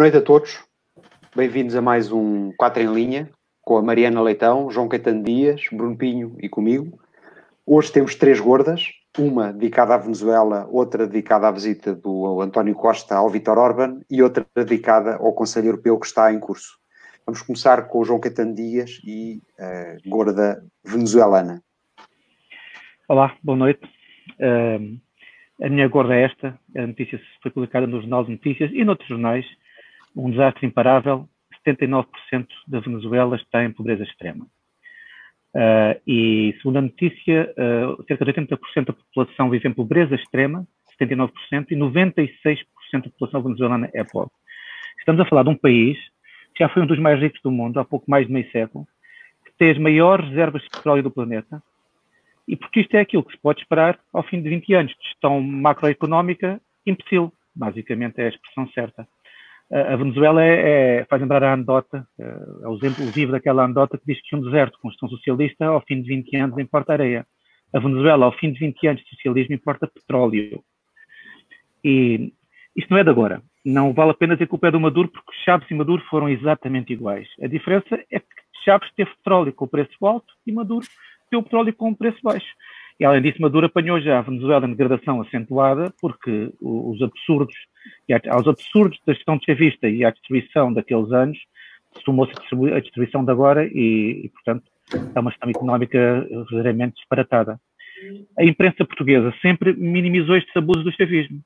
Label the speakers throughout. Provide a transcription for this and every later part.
Speaker 1: Noite a todos. Bem-vindos a mais um 4 em linha com a Mariana Leitão, João Caetano Dias, Bruno Pinho e comigo. Hoje temos três gordas, uma dedicada à Venezuela, outra dedicada à visita do António Costa ao Vítor Orban e outra dedicada ao Conselho Europeu que está em curso. Vamos começar com o João Caetano Dias e a gorda venezuelana.
Speaker 2: Olá, boa noite. Uh, a minha gorda é esta, a notícia foi publicada no Jornal de Notícias e noutros jornais, um desastre imparável, 79% da Venezuela está em pobreza extrema. Uh, e, segundo a notícia, uh, cerca de 80% da população vive em pobreza extrema, 79%, e 96% da população venezuelana é pobre. Estamos a falar de um país que já foi um dos mais ricos do mundo há pouco mais de meio século, que tem as maiores reservas de petróleo do planeta, e porque isto é aquilo que se pode esperar ao fim de 20 anos de gestão macroeconómica imbecil, basicamente é a expressão certa a Venezuela é, é, faz lembrar a anedota, é, é o exemplo vivo daquela anedota que diz que um deserto com gestão socialista, ao fim de 20 anos, importa areia. A Venezuela, ao fim de 20 anos de socialismo, importa petróleo. E isto não é de agora. Não vale a pena dizer que o pé do Maduro, porque Chaves e Maduro foram exatamente iguais. A diferença é que Chaves teve petróleo com preço alto e Maduro teve petróleo com preço baixo. E além disso, Maduro apanhou já a Venezuela em degradação acentuada, porque os absurdos, aos absurdos da gestão chavista e à destruição daqueles anos, somou-se a destruição de agora e, e, portanto, é uma gestão económica verdadeiramente disparatada. A imprensa portuguesa sempre minimizou estes abusos do chavismo.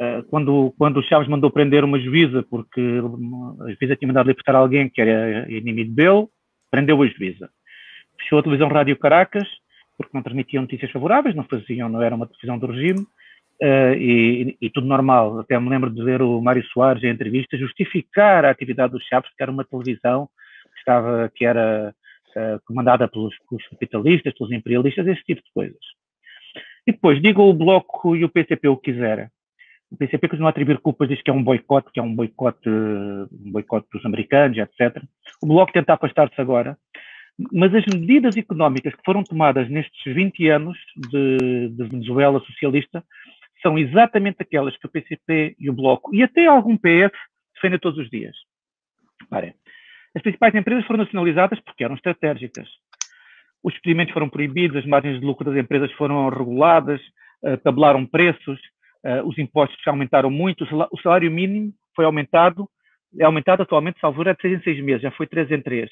Speaker 2: Ah, quando, quando o Chaves mandou prender uma juíza, porque a juíza tinha mandado libertar alguém que era inimigo dele, prendeu a juíza. Fechou a televisão Rádio Caracas, porque não transmitiam notícias favoráveis, não faziam, não era uma televisão do regime, uh, e, e, tudo normal. Até me lembro de ver o Mário Soares em entrevista justificar a atividade dos Chaves, que era uma televisão que, estava, que era uh, comandada pelos, pelos capitalistas, pelos imperialistas, esse tipo de coisas. E depois, diga o Bloco e o PCP o que quiserem. O PCP continua a atribuir culpas, diz que é um boicote, que é um boicote, um boicote dos americanos, etc. O Bloco tenta afastar-se agora, mas as medidas económicas que foram tomadas nestes 20 anos de, de, Venezuela socialista são exatamente aquelas que o PCP e o Bloco, e até algum PS, defendem todos os dias. As principais empresas foram nacionalizadas porque eram estratégicas. Os experimentos foram proibidos, as margens de lucro das empresas foram reguladas, uh, tabelaram preços, uh, os impostos aumentaram muito, o salário mínimo foi aumentado, é aumentado atualmente, salvo é de 6 em 6 meses, já foi 3 em 3.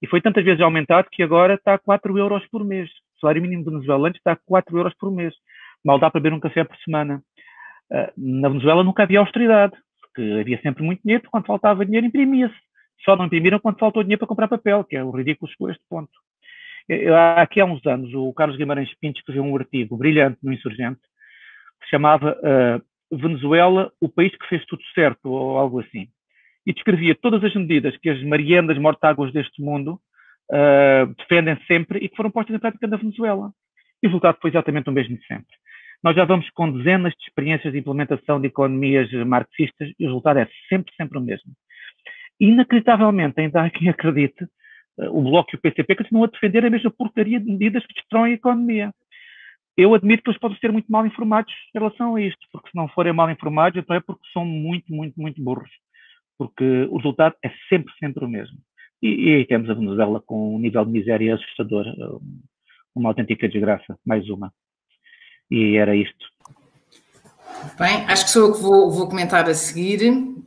Speaker 2: E foi tantas vezes aumentado que agora está a 4 euros por mês. O salário mínimo venezuelano está a 4 euros por mês. Mal dá para beber um café por semana. Uh, na Venezuela nunca havia austeridade, porque havia sempre muito dinheiro, quando faltava dinheiro imprimia-se. Só não imprimiram quando faltou dinheiro para comprar papel, que é o ridículo chegou a este ponto. Aqui há uns anos, o Carlos Guimarães Pinto escreveu um artigo brilhante no Insurgente, que se chamava uh, Venezuela, o país que fez tudo certo, ou algo assim e descrevia todas as medidas que as mariendas mortáguas deste mundo uh, defendem sempre e que foram postas em prática na Venezuela. E o resultado foi exatamente o mesmo de sempre. Nós já vamos com dezenas de experiências de implementação de economias marxistas e o resultado é sempre, sempre o mesmo. Inacreditavelmente, ainda há quem acredite, uh, o Bloco e o PCP continuam a defender a mesma porcaria de medidas que destroem a economia. Eu admito que eles podem ser muito mal informados em relação a isto, porque se não forem mal informados, então é porque são muito, muito, muito burros porque o resultado é sempre, sempre o mesmo. E, e aí temos a Venezuela com um nível de miséria assustador, uma autêntica desgraça, mais uma. E era isto.
Speaker 3: Bem, acho que sou eu que vou, vou comentar a seguir,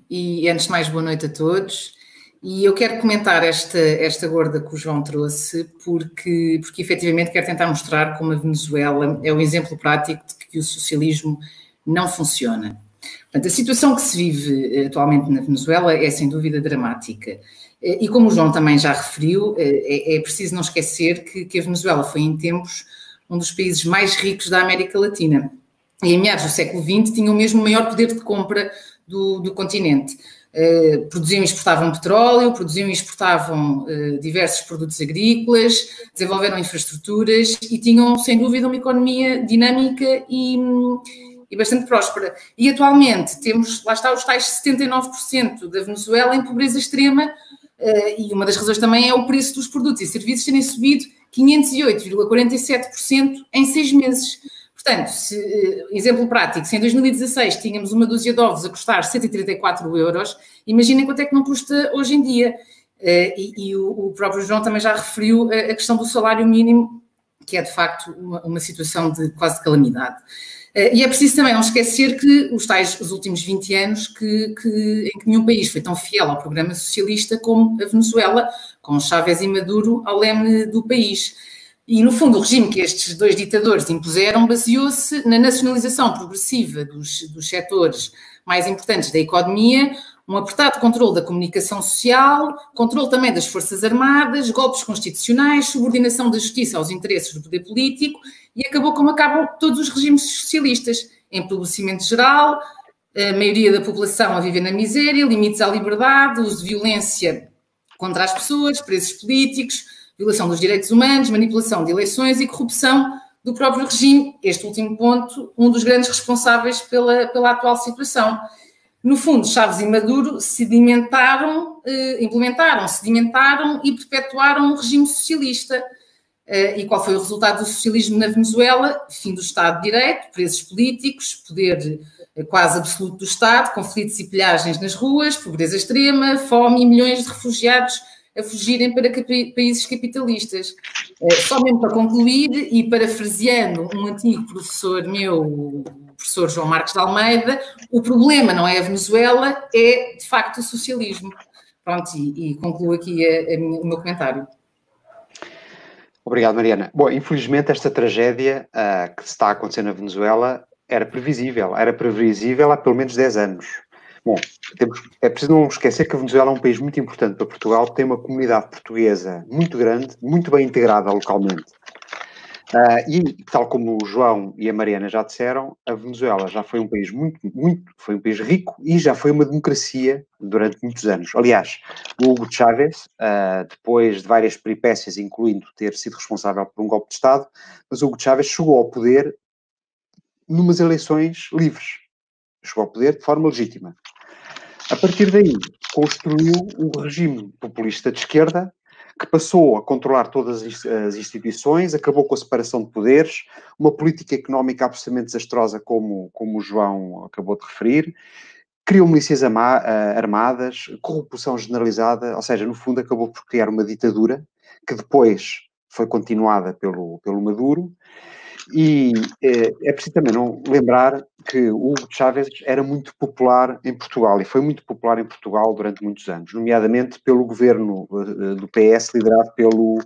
Speaker 3: e antes de mais, boa noite a todos. E eu quero comentar esta, esta gorda que o João trouxe, porque, porque efetivamente quero tentar mostrar como a Venezuela é um exemplo prático de que o socialismo não funciona. Portanto, a situação que se vive eh, atualmente na Venezuela é sem dúvida dramática. Eh, e como o João também já referiu, eh, é, é preciso não esquecer que, a Venezuela foi em tempos um dos países mais ricos da América Latina. E em meados do século XX tinha o mesmo maior poder de compra do, do continente. Produziam e exportavam petróleo, produziam e exportavam diversos produtos agrícolas, desenvolveram infraestruturas e tinham, sem dúvida, uma economia dinâmica e, e bastante próspera. E atualmente temos, lá está, os tais 79% da Venezuela em pobreza extrema, eh, e uma das razões também é o preço dos produtos e serviços terem subido 508,47% em seis meses. Portanto, se, eh, exemplo prático, se em 2016 tínhamos uma dúzia de ovos a custar 134 euros, imaginem quanto é que não custa hoje em dia. Eh, e, e o, próprio João também já referiu a, questão do salário mínimo, que é de facto uma, uma situação de quase calamidade. Eh, e é preciso também não esquecer que os tais, os últimos 20 anos, que, que, em que nenhum país foi tão fiel ao programa socialista como a Venezuela, com Chávez e Maduro ao leme do país. E, no fundo, o regime que estes dois ditadores impuseram baseou-se na nacionalização progressiva dos, dos setores mais importantes da economia, um apertado controle da comunicação social, controle também das Forças Armadas, golpes constitucionais, subordinação da justiça aos interesses do poder político e acabou como acabam todos os regimes socialistas, empobrecimento geral, a maioria da população a viver na miséria, limites à liberdade, uso de violência contra as pessoas, presos políticos, violação dos direitos humanos, manipulação de eleições e corrupção do próprio regime. Este último ponto, um dos grandes responsáveis pela, pela atual situação. No fundo, Chaves e Maduro sedimentaram, eh, implementaram, sedimentaram e perpetuaram o regime socialista. Eh, e qual foi o resultado do socialismo na Venezuela? Fim do Estado de Direito, presos políticos, poder eh, quase absoluto do Estado, conflitos e pilhagens nas ruas, pobreza extrema, fome e milhões de refugiados a fugirem para países capitalistas. Só mesmo para concluir, e parafraseando um antigo professor meu, professor João Marcos de Almeida, o problema não é a Venezuela, é de facto o socialismo. Pronto, e, e concluo aqui a, a o meu comentário.
Speaker 1: Obrigado, Mariana. Bom, infelizmente esta tragédia uh, que está acontecendo na Venezuela era previsível, era previsível há pelo menos 10 anos. Bom, temos, é preciso não esquecer que a Venezuela é um país muito importante para Portugal, tem uma comunidade portuguesa muito grande, muito bem integrada localmente. Uh, e, tal como o João e a Mariana já disseram, a Venezuela já foi um país muito, muito, foi um país rico e já foi uma democracia durante muitos anos. Aliás, o Hugo Chávez, uh, depois de várias peripécias, incluindo ter sido responsável por um golpe de Estado, mas o Hugo Chávez chegou ao poder numas eleições livres. Chegou ao poder de forma legítima. A partir daí, construiu um regime populista de esquerda que passou a controlar todas as instituições, acabou com a separação de poderes, uma política económica absolutamente desastrosa, como, como o João acabou de referir, criou milícias eh, armadas, corrupção generalizada, ou seja, no fundo acabou por criar uma ditadura que depois foi continuada pelo, pelo Maduro e é, é preciso também não lembrar que o Hugo Chávez era muito popular em Portugal e foi muito popular em Portugal durante muitos anos, nomeadamente pelo governo uh, do PS liderado pelo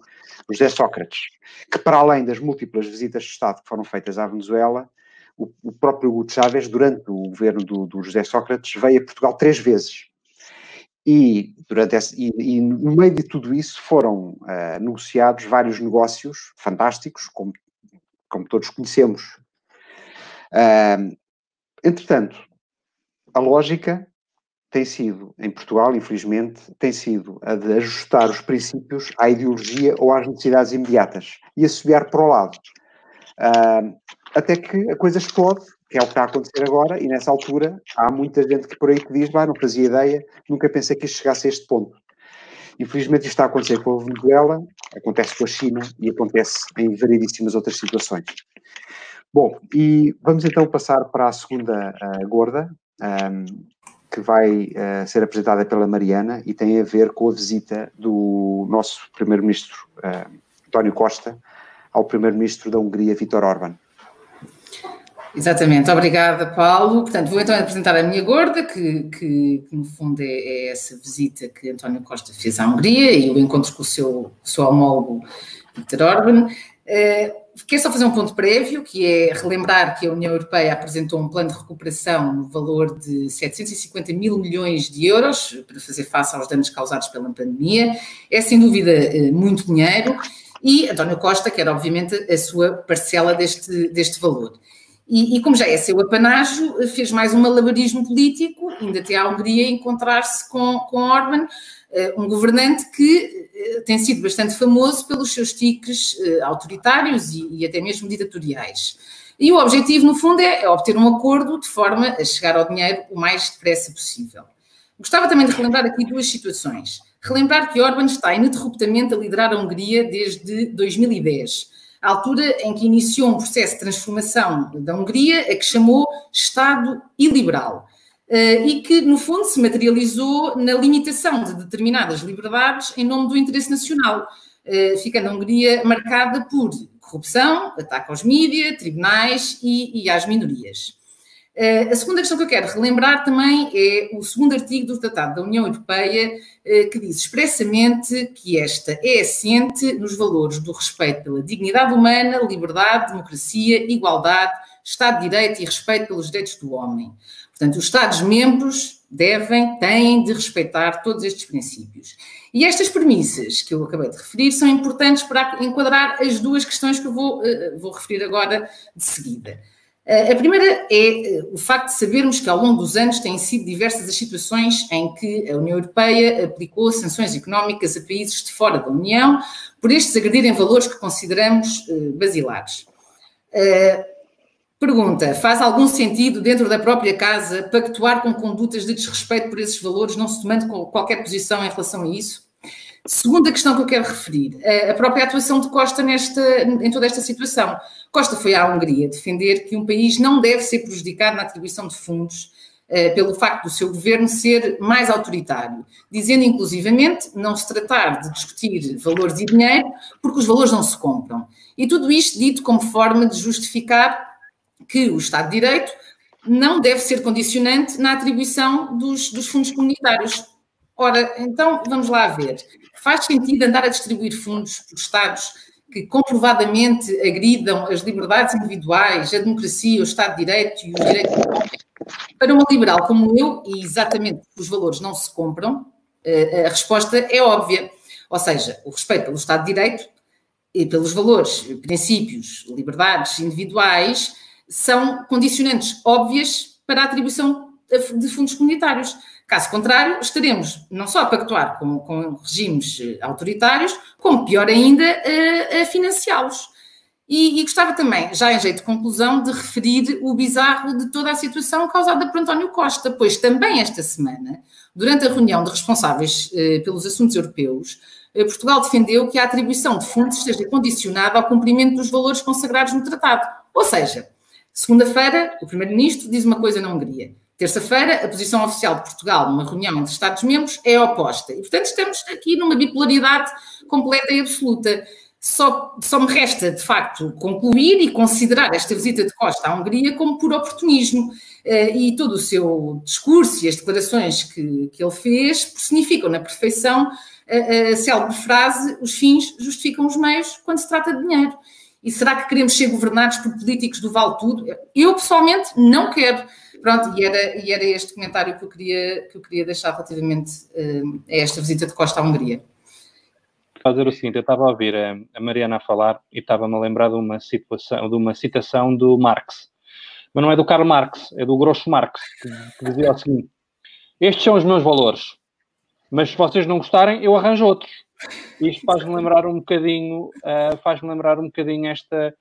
Speaker 1: José Sócrates, que para além das múltiplas visitas de Estado que foram feitas à Venezuela, o, o próprio Hugo Chávez, durante o governo do, do, José Sócrates, veio a Portugal três vezes. E, durante esse, e, e no meio de tudo isso foram uh, negociados vários negócios fantásticos, como como todos conhecemos. Uh, entretanto, a lógica tem sido, em Portugal, infelizmente, tem sido a de ajustar os princípios à ideologia ou às necessidades imediatas e assobiar para o lado. Uh, até que a coisa explode, que é o que está a acontecer agora, e nessa altura há muita gente que por aí que diz, vai, não fazia ideia, nunca pensei que isto chegasse a este ponto. Infelizmente isto está a acontecer com a Venezuela, acontece com a China e acontece em variedíssimas outras situações. Bom, e vamos então passar para a segunda uh, gorda, um, que vai uh, ser apresentada pela Mariana e tem a ver com a visita do nosso primeiro-ministro uh, António Costa ao primeiro-ministro da Hungria, Vítor Orban.
Speaker 3: Exatamente, obrigada Paulo. Portanto, vou então apresentar a minha gorda, que, que, que no fundo é, é, essa visita que António Costa fez à Hungria e o encontro com o seu, seu homólogo Viktor Orban. Uh, quero só fazer um ponto prévio, que é relembrar que a União Europeia apresentou um plano de recuperação no valor de 750 mil milhões de euros para fazer face aos danos causados pela pandemia. É sem dúvida eh, muito dinheiro e António Costa quer obviamente a sua parcela deste, deste valor. E, e, como já é seu apanágio, fez mais um malabarismo político, ainda até à Hungria encontrar-se com, com Orban, eh, um governante que eh, tem sido bastante famoso pelos seus tiques eh, autoritários e, e até mesmo ditatoriais. E o objetivo, no fundo, é, é obter um acordo de forma a chegar ao dinheiro o mais depressa possível. Gostava também de relembrar aqui duas situações. Relembrar que Orban está ininterruptamente a liderar a Hungria desde 2010 altura em que iniciou um processo de transformação da Hungria, a que chamou Estado iliberal. Uh, e que, no fundo, se materializou na limitação de determinadas liberdades em nome do interesse nacional, uh, ficando a Hungria marcada por corrupção, ataque aos mídias, tribunais e, e às minorias. Uh, a segunda questão que eu quero relembrar também é o segundo artigo do Tratado da União Europeia, que diz expressamente que esta é assente nos valores do respeito pela dignidade humana, liberdade, democracia, igualdade, Estado de Direito e respeito pelos direitos do homem. Portanto, os Estados-membros devem, têm de respeitar todos estes princípios. E estas premissas que eu acabei de referir são importantes para enquadrar as duas questões que eu vou, uh, vou referir agora de seguida. Uh, a primeira é uh, o facto de sabermos que ao longo dos anos têm sido diversas as situações em que a União Europeia aplicou sanções económicas a países de fora da União por estes agredirem valores que consideramos basilares. Pergunta: faz algum sentido dentro da própria casa pactuar com condutas de desrespeito por esses valores, não se tomando qualquer posição em relação a isso? Segunda questão que eu quero referir: a própria atuação de Costa nesta, em toda esta situação. Costa foi à Hungria defender que um país não deve ser prejudicado na atribuição de fundos eh, pelo facto do seu governo ser mais autoritário, dizendo inclusivamente não se tratar de discutir valores e dinheiro, porque os valores não se compram. E tudo isto dito como forma de justificar que o Estado de Direito não deve ser condicionante na atribuição dos, dos fundos comunitários. Ora, então vamos lá ver. Faz sentido andar a distribuir fundos por Estados que comprovadamente agridam as liberdades individuais, a democracia, o Estado de Direito e o direito Para uma liberal como eu, e exatamente os valores não se compram, eh, a resposta é óbvia. Ou seja, o respeito pelo Estado de Direito e pelos valores, princípios, liberdades individuais são condicionantes óbvias para a atribuição de fundos comunitários. Caso contrário, estaremos não só a pactuar com, com regimes eh, autoritários, como pior ainda, a, a financiá-los. E, e, gostava também, já em jeito de conclusão, de referir o bizarro de toda a situação causada por António Costa, pois também esta semana, durante a reunião de responsáveis eh, pelos assuntos europeus, eh, Portugal defendeu que a atribuição de fundos esteja condicionada ao cumprimento dos valores consagrados no tratado. Ou seja, Segunda-feira, o Primeiro-Ministro diz uma coisa na Hungria. Terça-feira, a posição oficial de Portugal numa reunião entre Estados-membros é oposta. E, portanto, estamos aqui numa bipolaridade completa e absoluta. Só, só me resta, de facto, concluir e considerar esta visita de Costa à Hungria como por oportunismo. Uh, e todo o seu discurso e as declarações que, que ele fez personificam na perfeição a, a célebre frase: os fins justificam os meios quando se trata de dinheiro. E será que queremos ser governados por políticos do vale tudo? Eu, pessoalmente, não quero. Pronto, e era, e era este comentário que eu queria, que eu queria deixar relativamente uh, a esta visita de Costa à Hungria.
Speaker 4: Fazer o seguinte, eu estava a ouvir a, a Mariana a falar e estava-me a lembrar de uma, situação, de uma citação do Marx. Mas não é do Karl Marx, é do Grosso Marx, que, que dizia o seguinte: Estes são os meus valores, mas se vocês não gostarem, eu arranjo outros. Isto faz-me lembrar um bocadinho, uh, faz-me lembrar um bocadinho esta,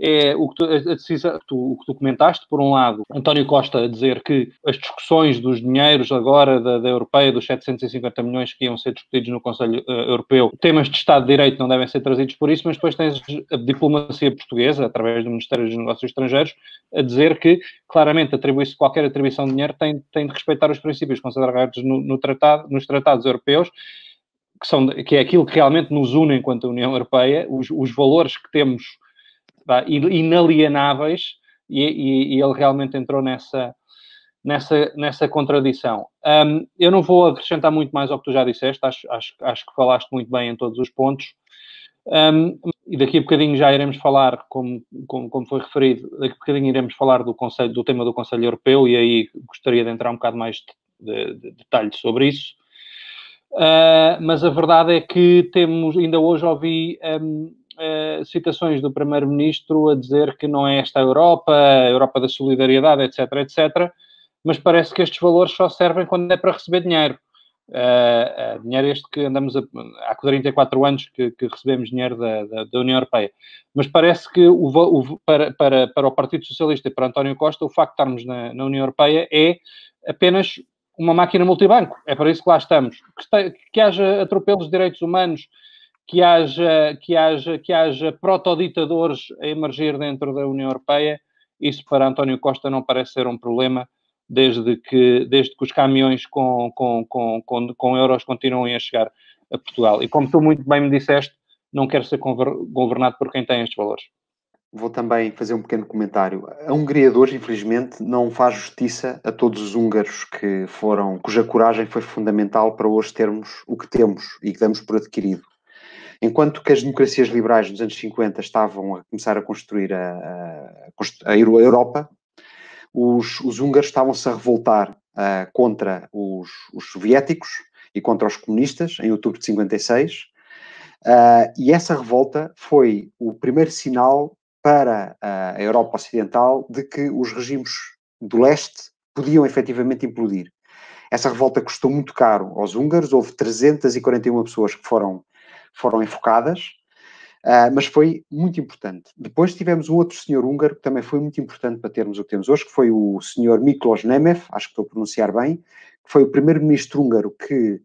Speaker 4: é o que, tu, a decisão, tu, o que tu comentaste, por um lado, António Costa a dizer que as discussões dos dinheiros agora da, da Europeia, dos 750 milhões que iam ser discutidos no Conselho uh, Europeu, temas de Estado de Direito não devem ser trazidos por isso, mas depois tens a diplomacia portuguesa, através do Ministério dos Negócios Estrangeiros, a dizer que, claramente, atribui qualquer atribuição de dinheiro tem, tem de respeitar os princípios considerados no, no tratado, nos tratados europeus, que, são, que é aquilo que realmente nos une enquanto União Europeia, os, os valores que temos inalienáveis, e, e, e, ele realmente entrou nessa, nessa, nessa contradição. Um, eu não vou acrescentar muito mais ao que tu já disseste, acho, acho, acho que falaste muito bem em todos os pontos. Um, e daqui a bocadinho já iremos falar, como, como, como, foi referido, daqui a bocadinho iremos falar do, conselho, do tema do Conselho Europeu e aí gostaria de entrar um bocado mais de, de, de detalhe sobre isso. Uh, mas a verdade é que temos, ainda hoje ouvi um, uh, ah, citações do Primeiro-Ministro a dizer que não é esta a Europa, a Europa da solidariedade, etc, etc, mas parece que estes valores só servem quando é para receber dinheiro. Uh, dinheiro este que andamos a, há 44 anos que, que recebemos dinheiro da, da, da, União Europeia. Mas parece que o, o, para, para, para o Partido Socialista e para António Costa, o facto de estarmos na, na União Europeia é apenas uma máquina multibanco. É para isso que lá estamos. Que, que haja atropelos de direitos humanos, que haja, que haja, que haja protoditadores a emergir dentro da União Europeia, isso para António Costa não parece ser um problema, desde que, desde que os caminhões com, com, com, com, com euros continuem a chegar a Portugal. E como tu muito bem me disseste, não quero ser governado por quem tem estes valores.
Speaker 1: Vou também fazer um pequeno comentário. A Hungria de hoje, infelizmente, não faz justiça a todos os húngaros que foram, cuja coragem foi fundamental para hoje termos o que temos e que damos por adquirido. Enquanto que as democracias liberais dos anos 50 estavam a começar a construir a, a, a Europa, os, os húngaros estavam-se a revoltar uh, contra os, os, soviéticos e contra os comunistas em outubro de 56. Uh, e essa revolta foi o primeiro sinal para a Europa Ocidental de que os regimes do leste podiam efetivamente implodir. Essa revolta custou muito caro aos húngaros, houve 341 pessoas que foram, foram enfocadas, uh, mas foi muito importante. Depois tivemos um outro senhor húngaro que também foi muito importante para termos o que temos hoje, que foi o senhor Miklos Nemeth, acho que estou a pronunciar bem, que foi o primeiro-ministro húngaro que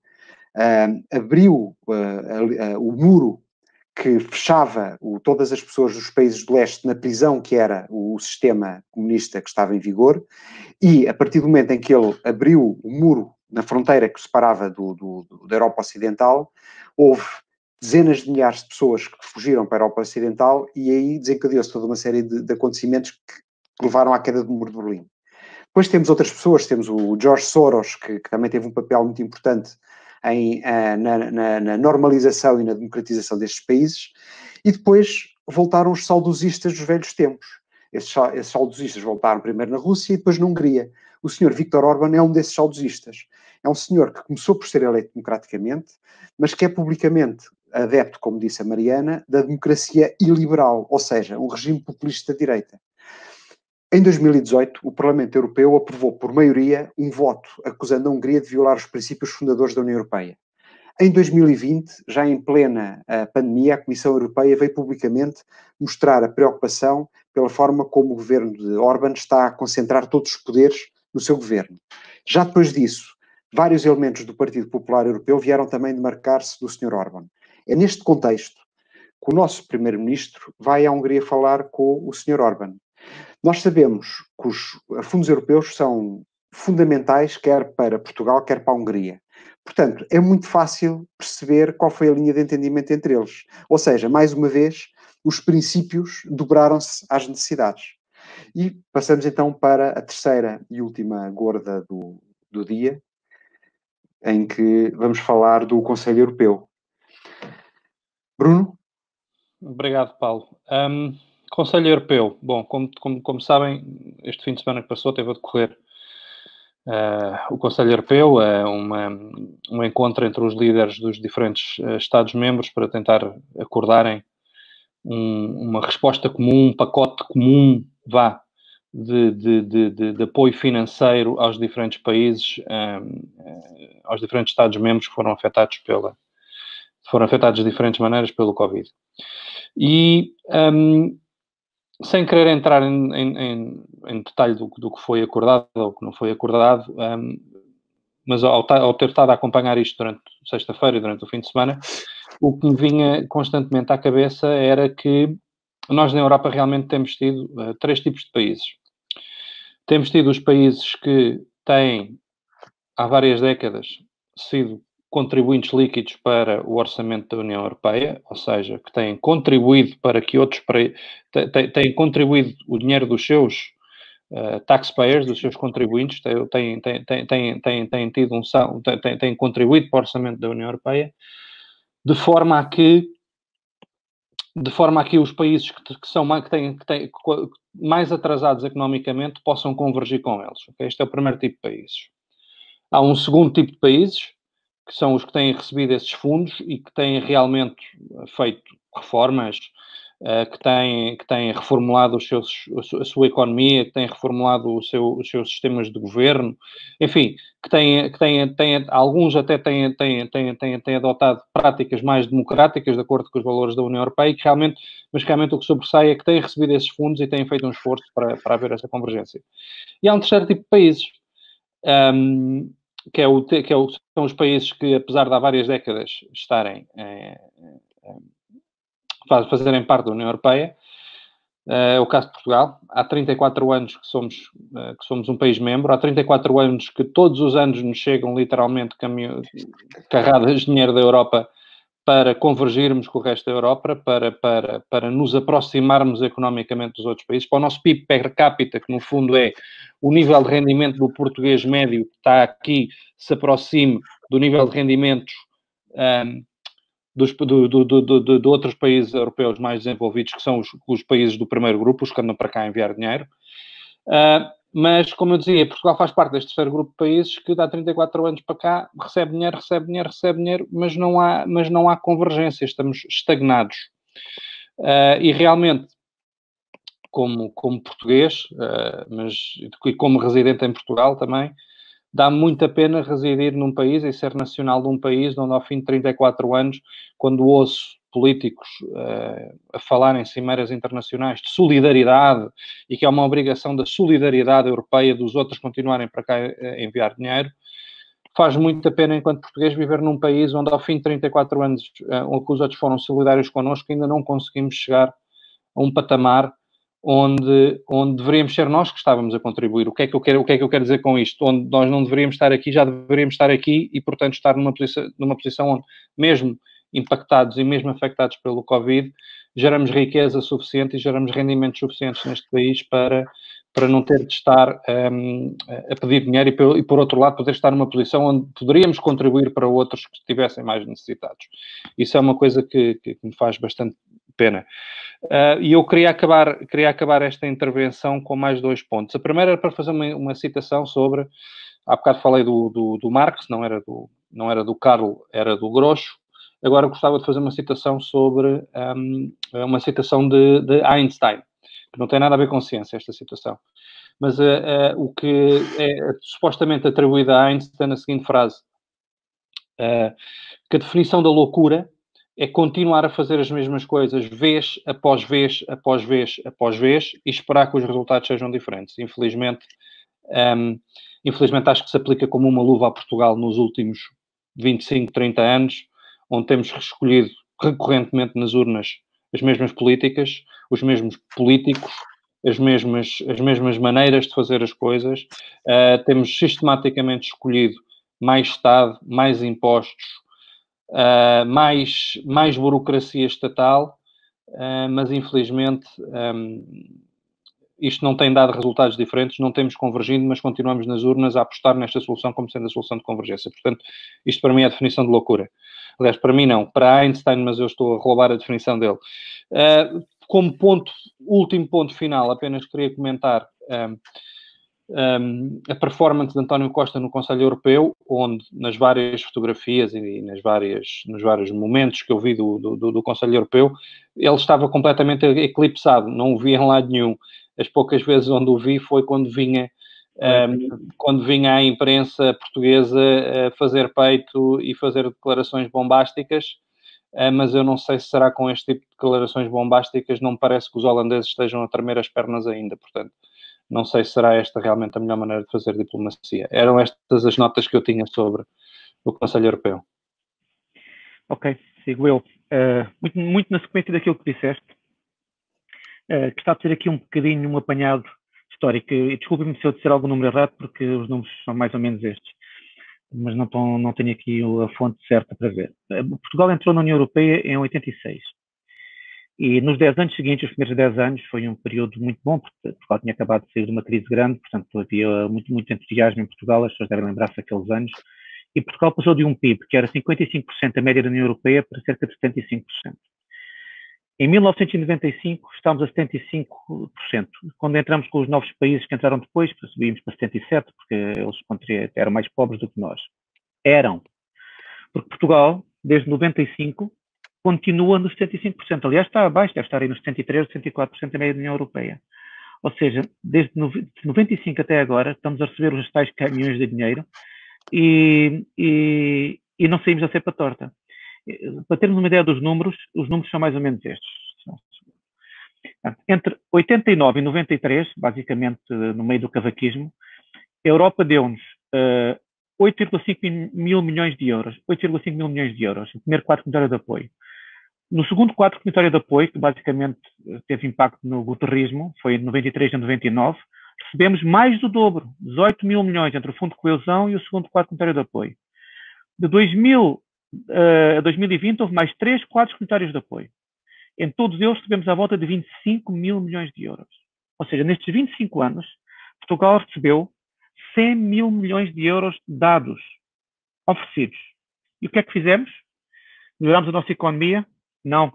Speaker 1: uh, abriu uh, o muro que fechava o, todas as pessoas dos países do leste na prisão que era o, sistema comunista que estava em vigor, e a partir do momento em que ele abriu o muro na fronteira que separava do, do, do, da Europa Ocidental, houve dezenas de milhares de pessoas que fugiram para a Europa Ocidental e aí desencadeou-se toda uma série de, de acontecimentos que levaram à queda do muro de Berlim. Depois temos outras pessoas, temos o George Soros, que, que também teve um papel muito importante em, uh, na, na, na, normalização e na democratização destes países, e depois voltaram os saudosistas dos velhos tempos. Esses, esses saudosistas voltaram primeiro na Rússia e depois na Hungria. O senhor Viktor Orban é um desses saudosistas. É um senhor que começou por ser eleito democraticamente, mas que é publicamente adepto, como disse a Mariana, da democracia iliberal, ou seja, um regime populista de direita. Em 2018, o Parlamento Europeu aprovou por maioria um voto acusando a Hungria de violar os princípios fundadores da União Europeia. Em 2020, já em plena uh, pandemia, a Comissão Europeia veio publicamente mostrar a preocupação pela forma como o governo de Orban está a concentrar todos os poderes no seu governo. Já depois disso, vários elementos do Partido Popular Europeu vieram também demarcar-se do Sr. Orban. É neste contexto que o nosso Primeiro-Ministro vai à Hungria falar com o Sr. Orban nós sabemos que os fundos europeus são fundamentais quer para Portugal, quer para a Hungria. Portanto, é muito fácil perceber qual foi a linha de entendimento entre eles. Ou seja, mais uma vez, os princípios dobraram-se às necessidades. E passamos então para a terceira e última gorda do, do dia, em que vamos falar do Conselho Europeu. Bruno?
Speaker 4: Obrigado, Paulo. Um... Conselho Europeu. Bom, como, como, como, sabem, este fim de semana que passou teve a decorrer uh, o Conselho Europeu, uh, uma, um encontro entre os líderes dos diferentes uh, Estados-membros para tentar acordarem um, uma resposta comum, um pacote comum, vá, de, de, de, de apoio financeiro aos diferentes países, aos diferentes Estados-membros que foram afetados pela foram afetados de diferentes maneiras pelo Covid. E um, sem querer entrar em, em, em detalhe do, do, que foi acordado ou que não foi acordado, um, mas ao, ao, ter estado a acompanhar isto durante sexta-feira e durante o fim de semana, o que me vinha constantemente à cabeça era que nós na Europa realmente temos tido uh, três tipos de países. Temos tido os países que têm, há várias décadas, sido contribuintes líquidos para o orçamento da União Europeia, ou seja, que têm contribuído para que outros têm, contribuído o dinheiro dos seus uh, taxpayers, dos seus contribuintes, têm, têm, têm, têm, têm, tido um têm, têm contribuído para o orçamento da União Europeia, de forma a que de forma a que os países que, que são mais, que têm, que têm, mais atrasados economicamente possam convergir com eles. Okay? Este é o primeiro tipo de países. Há um segundo tipo de países, que são os que têm recebido esses fundos e que têm realmente feito reformas, uh, que, têm, que têm reformulado os seus, a sua economia, que têm reformulado seu, os seus sistemas de governo, enfim, que têm, que têm, têm alguns até têm, têm, têm, têm, têm adotado práticas mais democráticas, de acordo com os valores da União Europeia, e que realmente, mas realmente o que sobressai é que têm recebido esses fundos e têm feito um esforço para, para haver essa convergência. E há um terceiro tipo de países. Um, que, é o, que é o, são os países que, apesar de há várias décadas estarem eh, para fazerem parte da União Europeia. É o caso de Portugal. Há 34 anos que somos, que somos um país membro, há 34 anos que todos os anos nos chegam literalmente caminho, carradas de dinheiro da Europa para convergirmos com o resto da Europa, para, para, para nos aproximarmos economicamente dos outros países, para o nosso PIB per capita, que no fundo é o nível de rendimento do português médio que está aqui, se aproxime do nível de rendimentos um, dos, do, do, do, de outros países europeus mais desenvolvidos, que são os, os, países do primeiro grupo, os que andam para cá a enviar dinheiro. Uh, mas, como eu dizia, Portugal faz parte deste terceiro grupo de países que dá 34 anos para cá, recebe dinheiro, recebe dinheiro, recebe dinheiro, mas não há, mas não há convergência, estamos estagnados. Uh, e realmente, como, como português, uh, mas e como residente em Portugal também, dá muito a pena residir num país e ser nacional de um país onde, ao fim de 34 anos, quando ouço políticos uh, a falar em cimeiras internacionais de solidariedade e que é uma obrigação da solidariedade europeia dos outros continuarem para cá a enviar dinheiro, faz muito a pena, enquanto português, viver num país onde, ao fim de 34 anos, uh, os outros foram solidários connosco, ainda não conseguimos chegar a um patamar onde, onde deveríamos ser nós que estávamos a contribuir. O que, é que eu quero, o que é que eu quero dizer com isto? Onde nós não deveríamos estar aqui, já deveríamos estar aqui e, portanto, estar numa posição, numa posição onde, mesmo impactados e mesmo afetados pelo Covid, geramos riqueza suficiente e geramos rendimentos suficientes neste país para, para não ter de estar um, a pedir dinheiro e por, e, por outro lado, poder estar numa posição onde poderíamos contribuir para outros que estivessem mais necessitados. Isso é uma coisa que, que, que me faz bastante pena. Uh, e eu queria acabar, queria acabar esta intervenção com mais dois pontos. A primeira era para fazer uma, uma citação sobre, há bocado falei do, do, do Marx, não era do, não era do Carlo, era do Grosso, Agora gostava de fazer uma citação sobre um, uma citação de, de, Einstein, que não tem nada a ver com ciência, esta citação. Mas uh, uh, o que é supostamente atribuído a Einstein na seguinte frase: uh, que a definição da loucura é continuar a fazer as mesmas coisas vez após vez, após vez, após vez e esperar que os resultados sejam diferentes. Infelizmente, um, infelizmente acho que se aplica como uma luva a Portugal nos últimos 25, 30 anos onde temos escolhido recorrentemente nas urnas as mesmas políticas, os mesmos políticos, as mesmas, as mesmas maneiras de fazer as coisas. Uh, temos sistematicamente escolhido mais Estado, mais impostos, uh, mais, mais burocracia estatal, uh, mas infelizmente um, isto não tem dado resultados diferentes, não temos convergindo, mas continuamos nas urnas a apostar nesta solução como sendo a solução de convergência. Portanto, isto para mim é a definição de loucura. Aliás, para mim não, para Einstein, mas eu estou a roubar a definição dele. Uh, como ponto, último ponto final, apenas queria comentar um, um, a performance de António Costa no Conselho Europeu, onde nas várias fotografias e nas várias, nos vários momentos que eu vi do, do, do Conselho Europeu, ele estava completamente eclipsado, não o vi em lado nenhum. As poucas vezes onde o vi foi quando vinha um, quando vinha a imprensa portuguesa a fazer peito e fazer declarações bombásticas, uh, mas eu não sei se será com este tipo de declarações bombásticas, não me parece que os holandeses estejam a tremer as pernas ainda, portanto, não sei se será esta realmente a melhor maneira de fazer diplomacia. Eram estas as notas que eu tinha sobre o Conselho Europeu.
Speaker 2: Ok, sigo eu. Uh, muito, muito na sequência daquilo que disseste, uh, gostava de ter aqui um bocadinho um apanhado histórica. E desculpe-me se eu disser algum número errado, porque os números são mais ou menos estes. Mas não, não tenho aqui a fonte certa para ver. Eh, Portugal entrou na União Europeia em 86. E nos 10 anos seguintes, os primeiros 10 anos, foi um período muito bom, porque Portugal tinha acabado de sair de uma crise grande, portanto havia muito, muito entusiasmo em Portugal, as pessoas devem lembrar-se daqueles anos. E Portugal passou de um PIB que era 55% a média da União Europeia para cerca de 75%. Em 1995 estávamos a 75%. Quando entramos com os novos países que entraram depois, subimos para 77%, porque eles eram mais pobres do que nós. Eram. Porque Portugal, desde 95, continua nos 75%. Aliás, está abaixo, deve estar aí nos 73%, 74% da média da União Europeia. Ou seja, desde 95 até agora, estamos a receber os tais caminhões de dinheiro e, e, e não saímos a ser para torta para termos uma ideia dos números, os números são mais ou menos estes. Entre 89 e 93, basicamente no meio do cavaquismo, a Europa deu-nos uh, 8,5 mil milhões de euros, 8,5 mil milhões de euros, o primeiro quatro milhões de apoio. No segundo quadro comunitário de apoio, que basicamente eh, teve impacto no guterrismo, foi de 93 a 99, recebemos mais do dobro, 18 mil milhões entre o Fundo de Coesão e o segundo quadro comunitário de apoio. De 2000 uh, a 2020 houve mais três quadros comunitários de apoio. Em todos eles recebemos à volta de 25 mil milhões de euros. Ou seja, nestes 25 anos, Portugal recebeu 100 mil milhões de euros dados, oferecidos. E o que é que fizemos? Melhoramos a nossa economia? Não.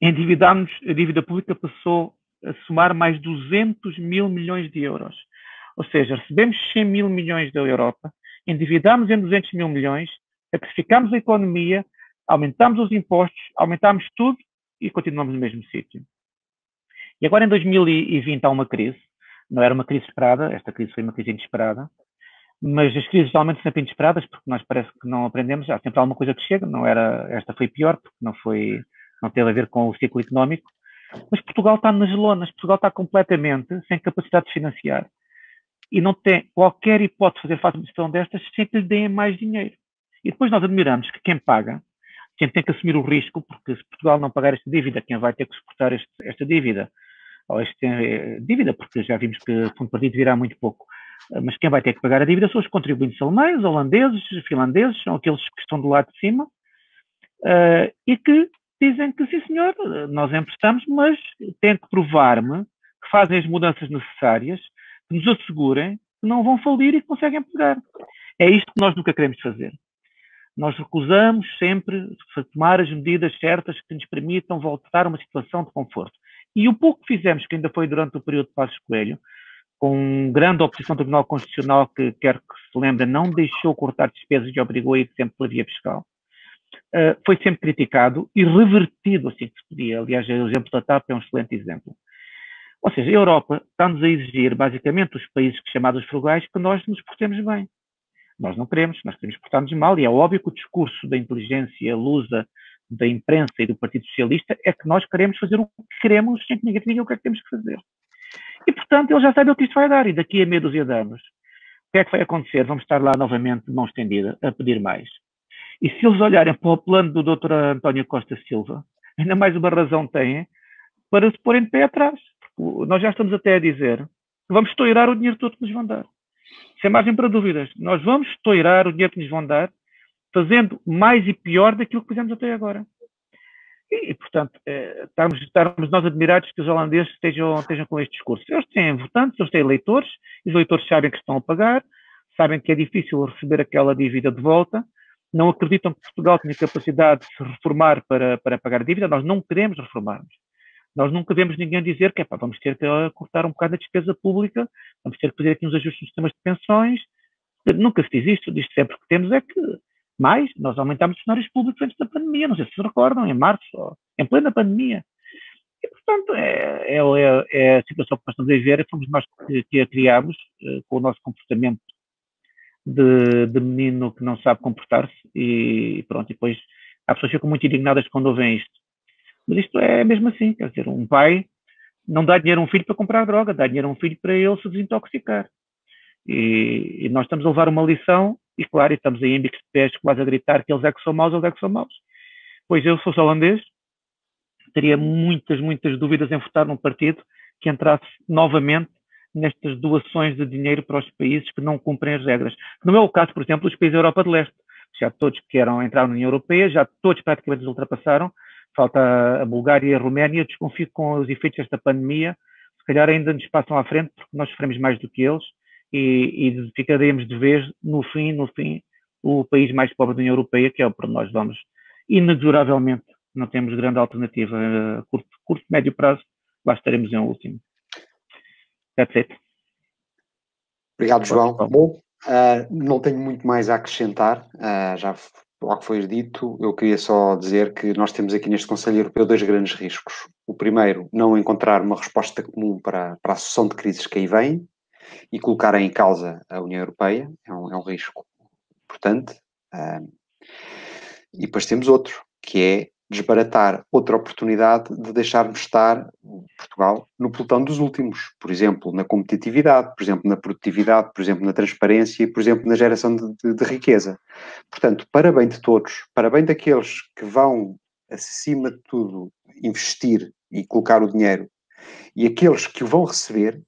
Speaker 2: Endividámos, a dívida pública passou a somar mais 200 mil milhões de euros. Ou seja, recebemos 100 mil milhões da Europa, endividámos em 200 mil milhões, sacrificámos a economia, aumentámos os impostos, aumentámos tudo e continuamos no mesmo sítio. E agora em 2020 há uma crise, não era uma crise esperada, esta crise foi uma crise inesperada, mas as crises geralmente sempre inesperadas porque nós parece que não aprendemos, há sempre alguma coisa que chega, não era, esta foi pior porque não foi, não teve a ver com o ciclo económico, mas Portugal está nas lonas, Portugal está completamente sem capacidade de financiar e não tem qualquer hipótese de fazer face a uma situação destas sem que lhe deem mais dinheiro. E depois nós admiramos que quem paga, quem tem que assumir o risco, porque se Portugal não pagar esta dívida, quem vai ter que suportar este, esta dívida, ou esta eh, dívida, porque já vimos que o fundo partido virá muito pouco, eh, mas quem vai ter que pagar a dívida são os contribuintes alemães, holandeses, finlandeses, são aqueles que estão do lado de cima, uh, e que dizem que sim senhor, nós emprestamos, mas têm que provar-me que fazem as mudanças necessárias, que nos assegurem que não vão falir e que conseguem pagar. É isto que nós nunca queremos fazer. Nós recusamos sempre tomar as medidas certas que nos permitam voltar a uma situação de conforto. E o pouco que fizemos, que ainda foi durante o período de Passos Coelho, com grande oposição do Tribunal Constitucional, que quer que se lembre, não deixou cortar despesas e obrigou a ir sempre pela via fiscal, uh, foi sempre criticado e revertido assim que se podia. Aliás, o exemplo da TAP é um excelente exemplo. Ou seja, a Europa está-nos a exigir, basicamente, os países chamados frugais, que nós nos portemos bem. Nós não queremos, nós queremos portar-nos mal, e é óbvio que o discurso da inteligência lusa, da imprensa e do Partido Socialista é que nós queremos fazer o que queremos sem que ninguém diga o que é que temos que fazer. E, portanto, ele já sabe o que isto vai dar, e daqui a meia dúzia de anos, o que é que vai acontecer? Vamos estar lá novamente de mão estendida a pedir mais. E se eles olharem para o plano do Dr. António Costa Silva, ainda mais uma razão têm para se porem de pé atrás. Nós já estamos até a dizer que vamos toirar o dinheiro todo que nos vão dar. Sem margem para dúvidas. Nós vamos toirar o dinheiro que nos vão dar, fazendo mais e pior daquilo que fizemos até agora. E, portanto, é, estamos, estamos nós admirados que os holandeses estejam, estejam com este discurso. Eles têm votantes, eles têm eleitores, os eleitores sabem que estão a pagar, sabem que é difícil receber aquela dívida de volta, não acreditam que Portugal tenha capacidade de se reformar para, para pagar a dívida, nós não queremos reformarmos. Nós nunca vemos ninguém dizer que pá, vamos ter que cortar um bocado a despesa pública, vamos ter que fazer aqui uns ajustes nos sistemas de pensões. Nunca se diz isto, diz sempre que temos é que mais, nós aumentámos os cenários públicos antes da pandemia, não sei se se recordam, em março, em plena pandemia. E, portanto, é, é, é, é a situação que nós estamos a ver, fomos nós que, que a criámos, eh, com o nosso comportamento de, de menino que não sabe comportar-se e pronto, e depois as pessoas ficam muito indignadas quando ouvem isto. Mas isto é mesmo assim, quer dizer, um pai não dá dinheiro a um filho para comprar droga, dá dinheiro a um filho para ele se desintoxicar. E, e nós estamos a levar uma lição, e claro, estamos aí em bicos de pés quase a gritar que eles é que são maus, eles é que são maus. Pois eu, se fosse holandês, teria muitas, muitas dúvidas em votar num partido que entrasse novamente nestas doações de dinheiro para os países que não cumprem as regras. Não é o caso, por exemplo, dos países da Europa de Leste. Já todos que queiram entrar na União Europeia, já todos praticamente os ultrapassaram. Falta a Bulgária e a Roménia. Desconfio que com os efeitos desta pandemia, se calhar ainda nos passam à frente, porque nós sofremos mais do que eles e, e ficaremos de vez, no fim, no fim, o país mais pobre da União Europeia, que é o para nós vamos, inexoravelmente, não temos grande alternativa a curto, curto médio prazo, lá estaremos em último. That's it.
Speaker 1: Obrigado, João. Bom, uh, não tenho muito mais a acrescentar, uh, já ao que foi dito, eu queria só dizer que nós temos aqui neste Conselho Europeu dois grandes riscos. O primeiro, não encontrar uma resposta comum para, para a sucessão de crises que aí vem e colocar em causa a União Europeia, é um, é um risco importante. Uh, e depois temos outro, que é desbaratar outra oportunidade de deixarmos estar Portugal no pelotão dos últimos, por exemplo, na competitividade, por exemplo, na produtividade, por exemplo, na transparência e, por exemplo, na geração de, de, de riqueza. Portanto, para bem de todos, para bem daqueles que vão acima de tudo, investir e colocar o dinheiro, e aqueles que o vão receber,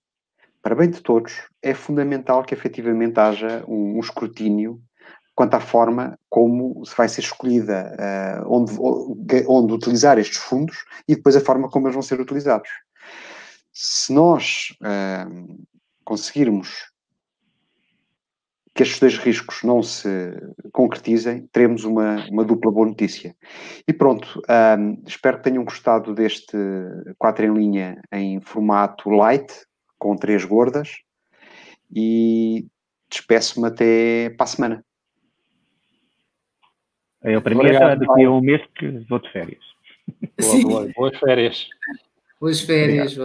Speaker 1: para bem de todos, é fundamental que efetivamente haja um, um escrutínio quanto à forma como se vai ser escolhida, uh, onde, onde utilizar estes fundos e depois a forma como eles vão ser utilizados. Se nós uh, conseguirmos que estes dois riscos não se concretizem, teremos uma, uma dupla boa notícia. E pronto, um, espero que tenham gostado deste 4 em linha em formato light, com três gordas, e despeço-me até para a semana.
Speaker 2: Eu, para Obrigado, mim, é daqui a um mês que vou de férias.
Speaker 4: Boa, boa, boas férias.
Speaker 3: Boas férias,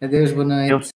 Speaker 3: Adeus, boa noite.